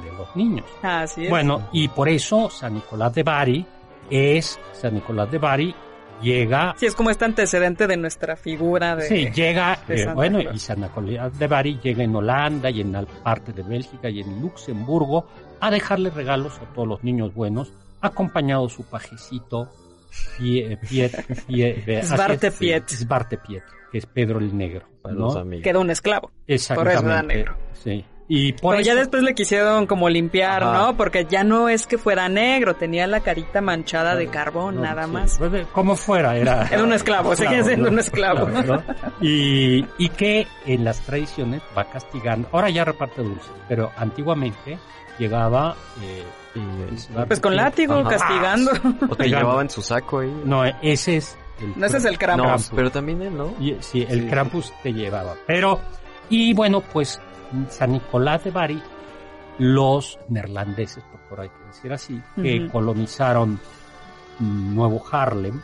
de los niños. Así es. Bueno, y por eso San Nicolás de Bari es, San Nicolás de Bari llega, Sí, es como este antecedente de nuestra figura de... sí, llega, de eh, Santa bueno, y San Nicolás de Bari llega en Holanda y en la parte de Bélgica y en Luxemburgo a dejarle regalos a todos los niños buenos, acompañado su pajecito Piet, eh, Svarte sí, Piet. Svarte Piet, que es Pedro el Negro, ¿no? Quedó un esclavo. Exactamente. Por eso era negro. Sí. Y por Pero eso, ya después le quisieron como limpiar, Ajá. ¿no? Porque ya no es que fuera negro, tenía la carita manchada de carbón, no, nada sí, más. pues, de- como fuera, era. Era un esclavo, seguía siendo un esclavo. ¿no? Y, y que en las tradiciones va castigando. Ahora ya reparte dulces, pero antiguamente llegaba. eh, el Svarte Pues con látigo, Ajá. castigando. O te Pegando. llevaban su saco ahí. No, ese es. El No, ese es el No, Krampus. pero también él, ¿no? Y- sí, el Sí. Krampus te llevaba. Pero, y bueno, pues San Nicolás de Bari, los neerlandeses, por, hay que decir así, que colonizaron Nuevo Harlem,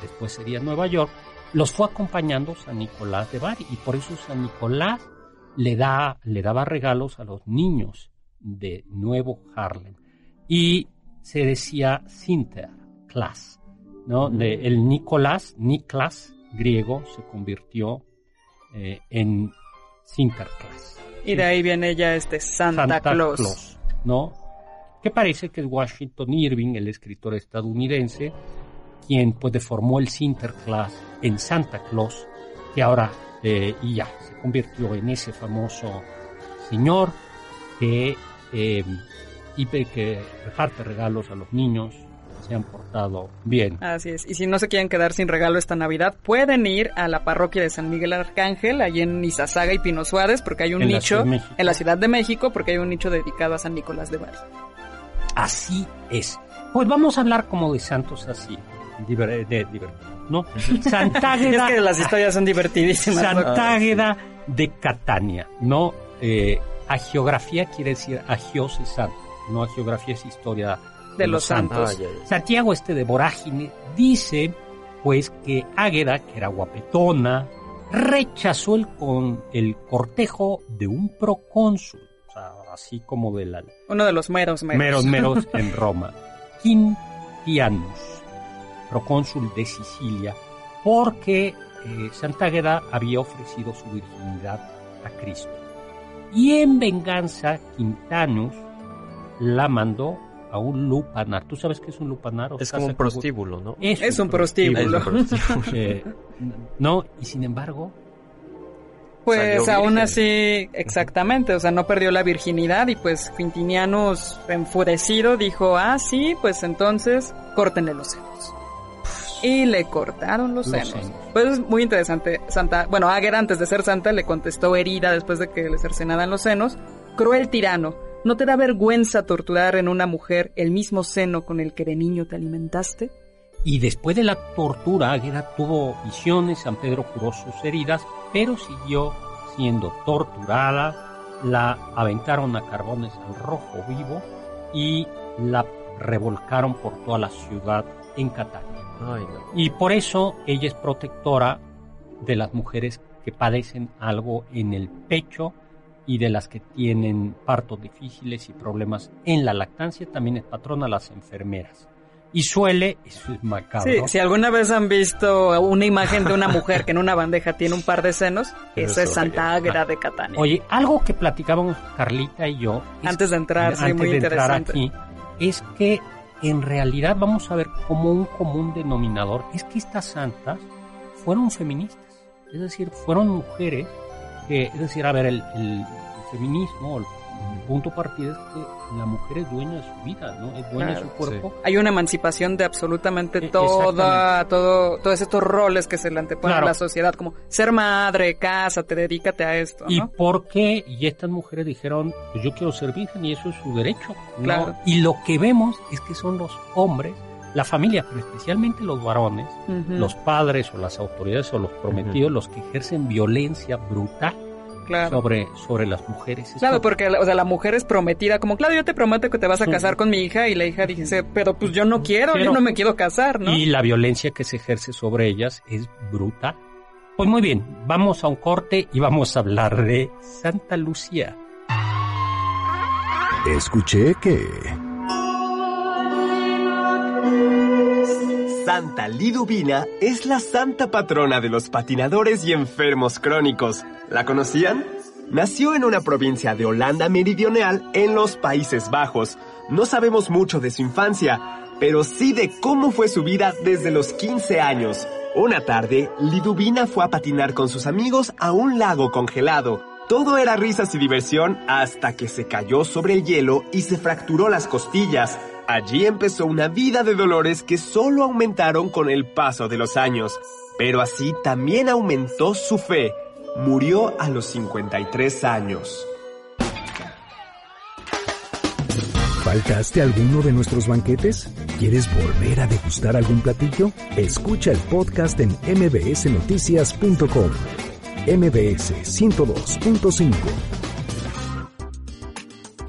después sería Nueva York, los fue acompañando San Nicolás de Bari. Y por eso San Nicolás le, da, le daba regalos a los niños de Nuevo Harlem. Y se decía Sinterklaas, ¿no? De, el Nicolás, Niklas, griego, se convirtió eh, en Sinterklaas. Y de ahí viene ya este Santa, Claus. ¿no? Que parece que es Washington Irving, el escritor estadounidense, quien pues deformó el Sinterklaas en Santa Claus, que ahora eh, y ya se convirtió en ese famoso señor que eh, y que reparte regalos a los niños se han portado bien. Así es. Y si no se quieren quedar sin regalo esta Navidad, pueden ir a la parroquia de San Miguel Arcángel, allí en Izazaga y Pino Suárez, porque hay un En nicho de en la Ciudad de México, porque hay un nicho dedicado a San Nicolás de Bari. Así es. Pues vamos a hablar como de santos así, de, diver- ¿no? Santa Es que las historias son divertidísimas. ¿no? Santa Águeda de Catania, ¿no? Eh, agiografía quiere decir agios es santo, no agiografía es historia De los santos. Ah. Santiago este de Vorágine dice pues que Águeda, que era guapetona, rechazó el, con, el cortejo de un procónsul, o sea, así como de la Uno de los meros meros. meros meros en Roma, Quintianus, procónsul de Sicilia, porque eh, Santa Águeda había ofrecido su virginidad a Cristo. Y en venganza, Quintanus la mandó a un lupanar. ¿Tú sabes qué es un lupanar? Es como un prostíbulo, ¿no? Es un prostíbulo. Es un prostíbulo. Eh, no, y sin embargo, Pues aún así, exactamente, o sea, no perdió la virginidad y pues Quintinianus, enfurecido, dijo, ah, sí, pues entonces, córtenle los senos. Y le cortaron los, Los senos. senos. Pues es muy interesante. Santa, bueno, Águeda antes de ser santa le contestó herida después de que le cercenaran los senos. Cruel tirano, ¿no te da vergüenza torturar en una mujer el mismo seno con el que de niño te alimentaste? Y después de la tortura, Águeda tuvo visiones, San Pedro curó sus heridas, pero siguió siendo torturada, la aventaron a carbones al rojo vivo y la revolcaron por toda la ciudad en Catania. Ay, no. Y por eso ella es protectora de las mujeres que padecen algo en el pecho y de las que tienen partos difíciles y problemas en la lactancia, también es patrona las enfermeras. Y suele, eso es macabro. Sí, si alguna vez han visto una imagen de una mujer que en una bandeja tiene un par de senos, esa es Santa Águeda de Catania. Oye, algo que platicábamos Carlita y yo. Antes de entrar, sí, antes muy de entrar interesante. aquí, es que en realidad vamos a ver como un común denominador, es que estas santas fueron feministas. Es decir, fueron mujeres que, es decir, a ver, el, feminismo, el, el punto partida es que la mujer es dueña de su vida, ¿no? Es dueña de su cuerpo. Hay una emancipación de absolutamente E- toda, todo, todos estos roles que se le anteponen Claro. a la sociedad, como ser madre, cásate, dedícate a esto, ¿Y ¿no? por qué? Y estas mujeres dijeron, pues yo quiero ser virgen y eso es su derecho. ¿no? Claro. Y lo que vemos es que son los hombres, la familia, pero especialmente los varones, Ujú, los padres o las autoridades o los prometidos los que ejercen violencia brutal claro. sobre, sobre las mujeres. Claro, Esto- porque o sea, la mujer es prometida, como, claro, yo te prometo que te vas a casar con mi hija, y la hija dice, pero pues yo no quiero, Pero- yo no me quiero casar, ¿no? Y la violencia que se ejerce sobre ellas es brutal. Pues muy bien, vamos a un corte y vamos a hablar de Santa Lucía. Escuché que... Santa Liduvina es la santa patrona de los patinadores y enfermos crónicos. ¿La conocían? Nació en una provincia de Holanda Meridional en los Países Bajos. No sabemos mucho de su infancia, pero sí de cómo fue su vida desde los 15 años. Una tarde, Liduvina fue a patinar con sus amigos a un lago congelado. Todo era risas y diversión hasta que se cayó sobre el hielo y se fracturó las costillas. Allí empezó una vida de dolores que solo aumentaron con el paso de los años. Pero así también aumentó su fe. Murió a los 53 años. ¿Faltaste alguno de nuestros banquetes? ¿Quieres volver a degustar algún platillo? Escucha el podcast en mbsnoticias.com. MBS 102.5.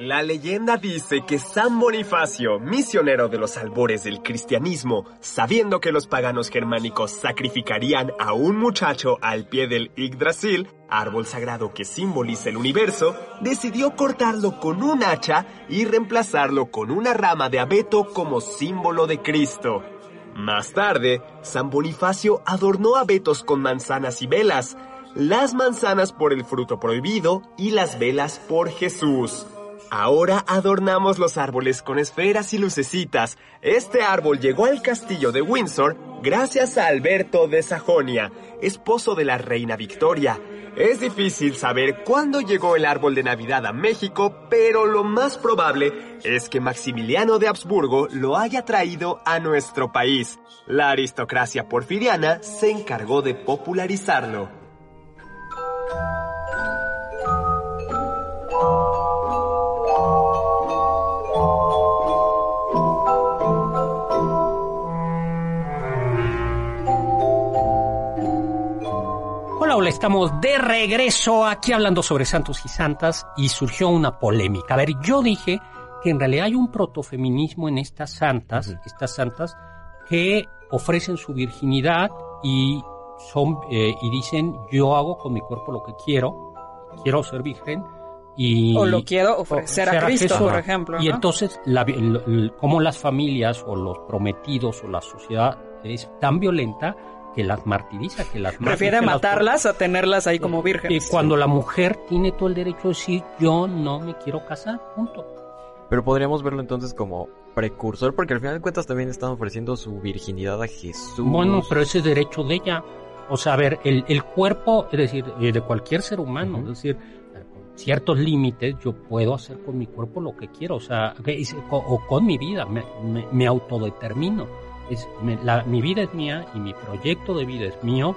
La leyenda dice que San Bonifacio, misionero de los albores del cristianismo, sabiendo que los paganos germánicos sacrificarían a un muchacho al pie del Yggdrasil, árbol sagrado que simboliza el universo, decidió cortarlo con un hacha y reemplazarlo con una rama de abeto como símbolo de Cristo. Más tarde, San Bonifacio adornó abetos con manzanas y velas, las manzanas por el fruto prohibido y las velas por Jesús. Ahora adornamos los árboles con esferas y lucecitas. Este árbol llegó al castillo de Windsor gracias a Alberto de Sajonia, esposo de la reina Victoria. Es difícil saber cuándo llegó el árbol de Navidad a México, pero lo más probable es que Maximiliano de Habsburgo lo haya traído a nuestro país. La aristocracia porfiriana se encargó de popularizarlo. Estamos de regreso aquí hablando sobre santos y santas y surgió una polémica. A ver, yo dije que en realidad hay un protofeminismo en estas santas, estas santas que ofrecen su virginidad y son eh, y dicen yo hago con mi cuerpo lo que quiero, quiero ser virgen y O lo quiero ofrecer a Cristo, por ejemplo, Y ¿no? entonces la, el- el- como las familias o los prometidos o la sociedad es tan violenta que las martiriza, que las Prefiere las- matarlas a tenerlas ahí como y vírgenes. cuando la mujer tiene todo el derecho de decir, yo no me quiero casar, punto. Pero podríamos verlo entonces como precursor, porque al final de cuentas también están ofreciendo su virginidad a Jesús. Bueno, pero ese es derecho de ella. O sea, a ver, el, el cuerpo, es decir, eh, de cualquier ser humano, Ujú. es decir, con ciertos límites yo puedo hacer con mi cuerpo lo que quiero, o sea, o con mi vida, me, me- me autodetermino. Es, me- la- mi vida es mía y mi proyecto de vida es mío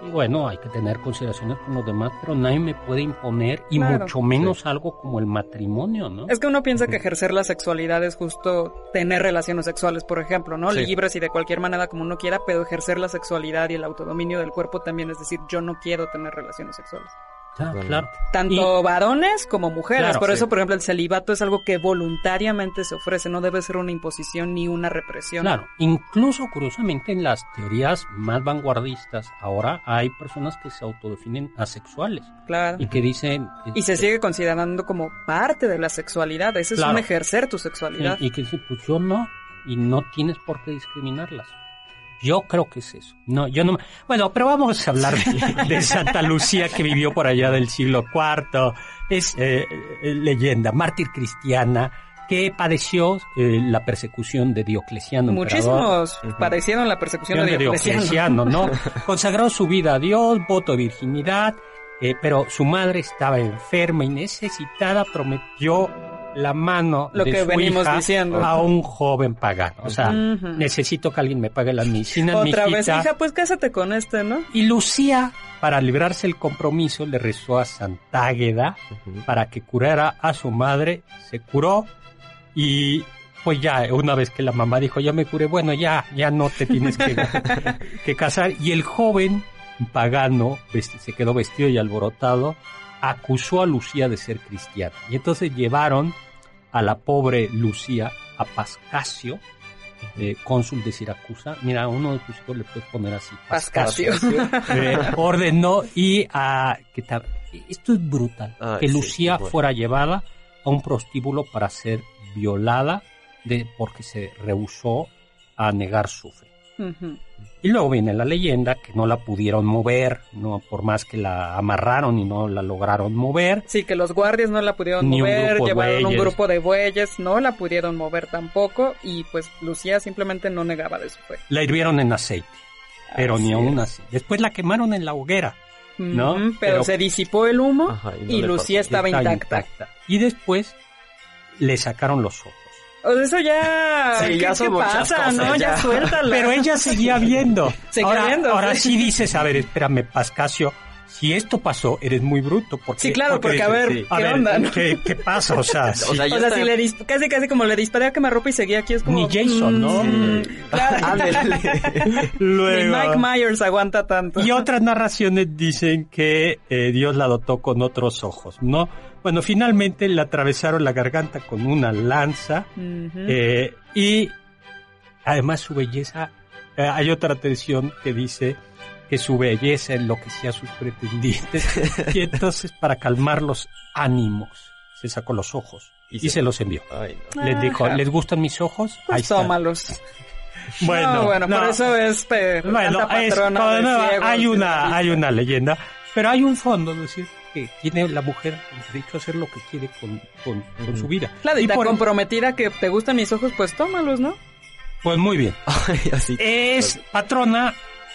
Y bueno, hay que tener consideraciones con los demás, pero nadie me puede imponer, y Claro. mucho menos algo como el matrimonio, ¿no? Es que uno piensa que ejercer la sexualidad es justo tener relaciones sexuales, por ejemplo, ¿no? Sí. Libres y de cualquier manera como uno quiera, pero ejercer la sexualidad y el autodominio del cuerpo también, es decir, yo no quiero tener relaciones sexuales. Ah, claro. Tanto varones como mujeres. Claro, por sí. eso, por ejemplo, el celibato es algo que voluntariamente se ofrece, no debe ser una imposición ni una represión. Claro, incluso curiosamente en las teorías más vanguardistas ahora hay personas que se autodefinen asexuales Claro. y que dicen Y se sigue considerando como parte de la sexualidad. Ese es Claro. un ejercer tu sexualidad. y, y que dicen pues yo no y no tienes por qué discriminarlas. Yo creo que es eso. No, yo no. Bueno, pero vamos a hablar de, de Santa Lucía que vivió por allá del siglo IV. Es eh, eh, leyenda, mártir cristiana que padeció eh, la persecución de Diocleciano. emperador. Muchísimos padecieron la persecución de Diocleciano. ¿no? Consagró su vida a Dios, voto de virginidad, eh, pero su madre estaba enferma y necesitada, prometió la mano Lo de que su venimos hija diciendo. a un joven pagano. O sea, necesito que alguien me pague la medicina, Otra vez, hija, pues cásate con este, ¿no? Y Lucía, para librarse el compromiso, le rezó a Santa Águeda Ujú. para que curara a su madre, se curó y pues ya, una vez que la mamá dijo, ya me curé, bueno, ya, ya no te tienes que, que casar. Y el joven pagano se quedó vestido y alborotado, acusó a Lucía de ser cristiana. Y entonces llevaron a la pobre Lucía a Pascasio, eh, cónsul de Siracusa. Mira, a uno de tus hijos le puedes poner así. Pascasio. Eh, ordenó y a que esto es brutal que sí, Lucía bueno. fuera llevada a un prostíbulo para ser violada de porque se rehusó a negar su fe Y luego viene la leyenda que no la pudieron mover no por más que la amarraron y no la lograron mover Sí, que los guardias no la pudieron Ni un mover, grupo de llevaron un bueyes. grupo de bueyes, no la pudieron mover tampoco, y pues Lucía simplemente no negaba de su fe. la hirvieron en aceite pero Así ni aún así después la quemaron en la hoguera ¿no? Pero, Pero- se disipó el humo Ajá, y no y le Lucía pasó. estaba intacta. y después le sacaron los ojos O sea, eso ya... Sí, ¿qué, ya qué pasa? cosas, no, ya, ya. suéltala. Pero ella seguía viendo. Seguía ahora, viendo, Ahora sí. dices, a ver, espérame, Pascasio, si esto pasó, eres muy bruto. Porque, Sí, claro, porque, a ver, sí. a ¿qué ver, onda? no? ¿qué, qué pasa? O sea, sí. O sea, O si le dis- casi casi como le disparé a quemarropa y seguía aquí es como... Ni Jason, ¿no? mm, claro. Ni. Mike Myers aguanta tanto. Y otras narraciones dicen que eh, Dios la dotó con otros ojos, ¿no? Bueno, finalmente le atravesaron la garganta con una lanza eh, y además su belleza, eh, hay otra tradición que dice que su belleza enloquecía a sus pretendientes y entonces para calmar los ánimos se sacó los ojos y, Y se- se los envió. Ay, no. Les dijo, Ajá. ¿les gustan mis ojos? Ahí Pues están. tómalos. Bueno, no, bueno, por no. eso es pe- Bueno, es- de nuevo, hay una, hay una leyenda, pero hay un fondo, es decir, que tiene la mujer el derecho a hacer lo que quiere con, con, con su vida. Claro, y, por- comprometida que te gustan mis ojos, pues tómalos, ¿no? Pues muy bien. Así. Es patrona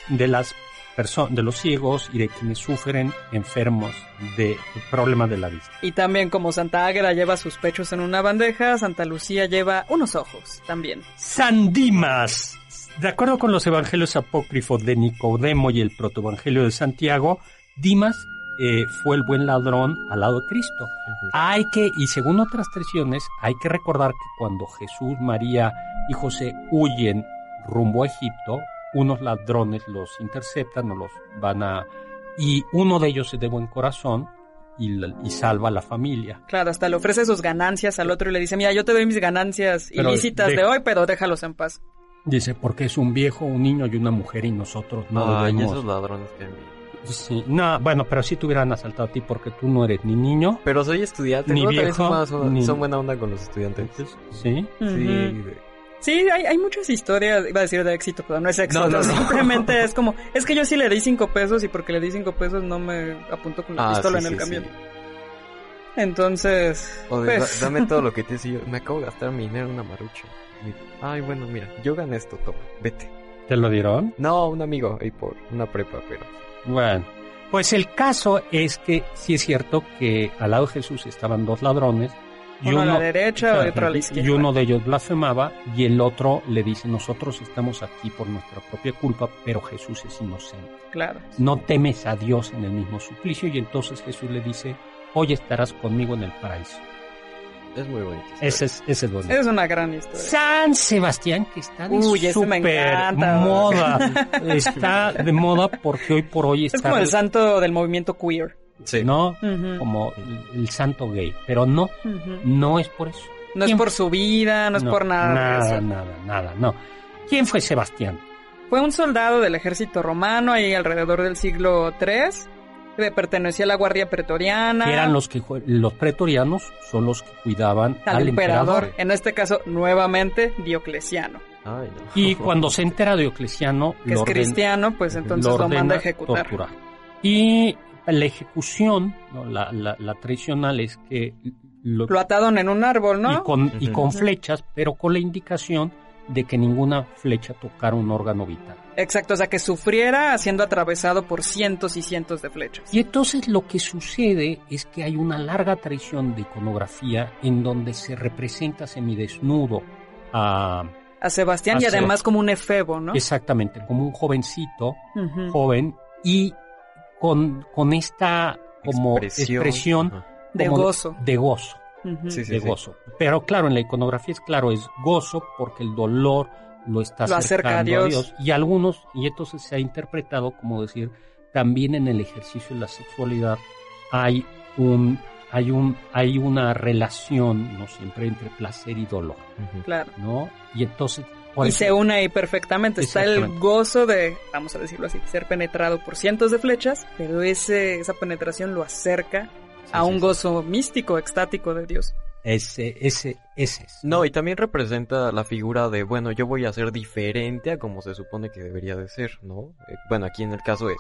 de las personas, de los ciegos y de quienes sufren enfermos de problemas de la vista. Y también como Santa Águeda lleva sus pechos en una bandeja, Santa Lucía lleva unos ojos también. San Dimas. De acuerdo con los evangelios apócrifos de Nicodemo y el protoevangelio de Santiago, Dimas eh, fue el buen ladrón al lado de Cristo. Hay que, y según otras tradiciones, hay que recordar que cuando Jesús, María y José huyen rumbo a Egipto, unos ladrones los interceptan o los van a... Y uno de ellos es de buen corazón y, y salva a la familia. Claro, hasta le ofrece sus ganancias al otro y le dice, mira, yo te doy mis ganancias Pero ilícitas de- de hoy, pero déjalos en paz. Dice, porque es un viejo, un niño y una mujer y nosotros no Ay, debemos... esos ladrones que. Sí, no, bueno, pero si te hubieran asaltado a ti porque tú no eres ni niño. Pero soy estudiante, Ni ¿no? Son, viejo, son- ni- son buena onda con los estudiantes. Sí. Sí, Sí, hay, hay muchas historias, iba a decir de éxito, pero no es éxito. No, no, no. Simplemente es como, es que yo sí le di cinco pesos y porque le di cinco pesos no me apunto con la Ah, pistola sí, en el sí, camión. sí. Entonces, O de, pues, "Da- dame todo lo que tienes y yo me acabo de gastar mi dinero en una marucha. Y, Ay, bueno, mira, yo gané esto, toma, vete. ¿Te lo dieron? No, un amigo ahí por una prepa, pero... Bueno, pues el caso es que sí es cierto que al lado de Jesús estaban dos ladrones Y uno, a uno- la derecha y otro a la y izquierda. uno de ellos blasfemaba y el otro le dice, nosotros estamos aquí por nuestra propia culpa, pero Jesús es inocente. Claro. No temes a Dios en el mismo suplicio y entonces Jesús le dice, hoy estarás conmigo en el paraíso. Es muy bonito. Ese es, ese es bonito. Es una gran historia. San Sebastián, que está de Uy, ese me super encanta. moda. Está de moda porque hoy por hoy Es está... como el santo del movimiento queer. Sí. ¿No? Como el, el santo gay. Pero no, no es por eso. No es ¿Quién por su vida, no es por nada. de Nada, eso. nada, nada, no. ¿Quién fue Sebastián? Fue un soldado del ejército romano ahí alrededor del siglo III. Que Pertenecía a la guardia pretoriana. Que eran los que los pretorianos son los que cuidaban al, al, emperador. emperador. En este caso, nuevamente, Diocleciano. Ay, no. Y cuando se entera Diocleciano, Que lo es orden- cristiano, pues entonces lo, ordena manda a ejecutar. torturar. Y la ejecución, ¿no? la, la, la tradicional es que lo, Lo ataron en un árbol, ¿no? y, con, y Ujú. con flechas, pero con la indicación de que ninguna flecha tocara un órgano vital. Exacto, o sea, que sufriera siendo atravesado por cientos y cientos de flechas. Y entonces lo que sucede es que hay una larga tradición de iconografía en donde se representa semidesnudo a A Sebastián y A además como un efebo, ¿no? exactamente como un jovencito, joven y con, con esta como Expresión. De como gozo. de gozo, Ujú. Sí, sí, de sí. gozo. Pero claro, en la iconografía es claro, es gozo porque el dolor lo está Lo acerca a acercando Dios. Y algunos, y entonces se ha interpretado como decir, también en el ejercicio de la sexualidad hay un, hay un, hay una relación, no siempre entre placer y dolor. Claro. ¿no? Y entonces, Y se une ahí perfectamente. Está el gozo de, vamos a decirlo así, ser penetrado por cientos de flechas, pero ese, esa penetración lo acerca a Sí, un sí, sí. gozo místico, extático de Dios. ese, ese, ese es. No, y también representa la figura de, bueno, yo voy a ser diferente a como se supone que debería de ser, ¿no? Eh, bueno, aquí en el caso es,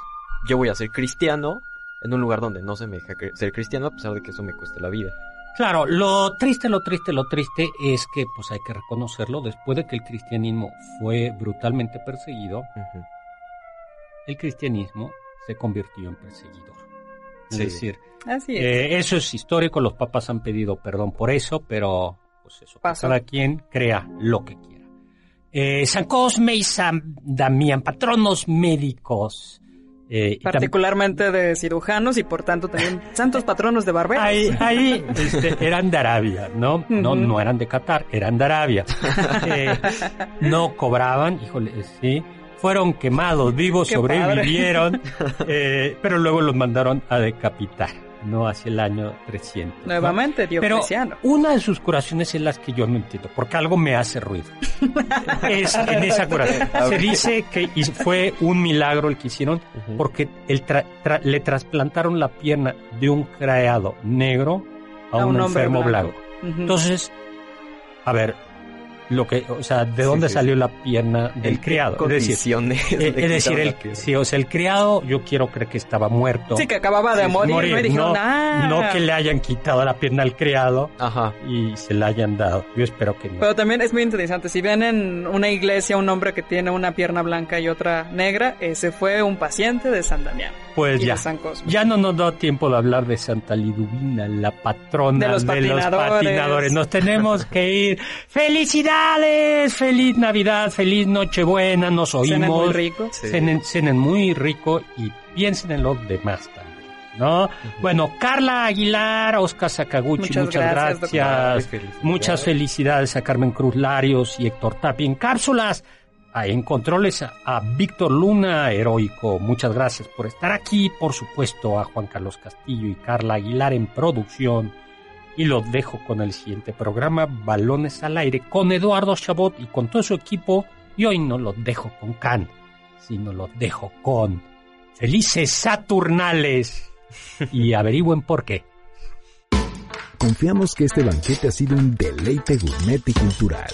yo voy a ser cristiano en un lugar donde no se me deja ser cristiano a pesar de que eso me cueste la vida. Claro, lo triste, lo triste, lo triste es que, pues hay que reconocerlo, después de que el cristianismo fue brutalmente perseguido, el cristianismo se convirtió en perseguidor. Es Sí. decir, Así es. eh, eso es histórico, los papas han pedido perdón por eso, pero pues eso, Pasó. cada quien crea lo que quiera. Eh, San Cosme y San Damián, patronos médicos. eh, Particularmente de cirujanos y por tanto también santos patronos de barberos. Ahí, ahí este, eran de Arabia, ¿no? No, eran de Qatar, eran de Arabia. Eh, no cobraban, híjole, sí. Fueron quemados vivos, Qué sobrevivieron, eh, pero luego los mandaron a decapitar, ¿no? Hacia el año 300. ¿no? Nuevamente, Pero Diocleciano. una de sus curaciones es las que yo no entiendo, porque algo me hace ruido. es en esa curación. Se dice que y fue un milagro el que hicieron, porque el tra- tra- le trasplantaron la pierna de un criado negro a, un, enfermo blanco. Ujú. Entonces, a ver, lo que, o sea, ¿de dónde sí, salió la pierna del ¿En qué criado? Es decir, condiciones eh, es decir, el, sí, o sea, el criado, yo quiero creer que estaba muerto. sí, que acababa de morir, morir, ¿no? Dijeron, no, "Ah". no que le hayan quitado la pierna al criado Ajá. y se la hayan dado. Yo espero que no. Pero también es muy interesante. Si ven en una iglesia un hombre que tiene una pierna blanca y otra negra, ese fue un paciente de San Damián pues y ya. de San Cosme. Ya no nos da tiempo de hablar de Santa Liduvina, la patrona De los patinadores. patinadores. Nos tenemos que ir. ¡Felicidades! ¡Feliz Navidad! ¡Feliz Nochebuena! Nos oímos. muy rico. Sí. Cenen, cenen muy rico y piensen en los demás también, ¿no? Bueno, Carla Aguilar, Oscar Sakaguchi, muchas, Muchas gracias, gracias. Muy felicidades. Muchas felicidades a Carmen Cruz Larios y Héctor Tapia en cápsulas. En controles a, a Víctor Luna, heroico. Muchas gracias por estar aquí. Por supuesto, a Juan Carlos Castillo y Carla Aguilar en producción. Y los dejo con el siguiente programa, Balones al Aire, con Eduardo Chabot y con todo su equipo. Y hoy no los dejo con Can, sino los dejo con Felices Saturnales. Y averigüen por qué. Confiamos que este banquete ha sido un deleite gourmet y cultural.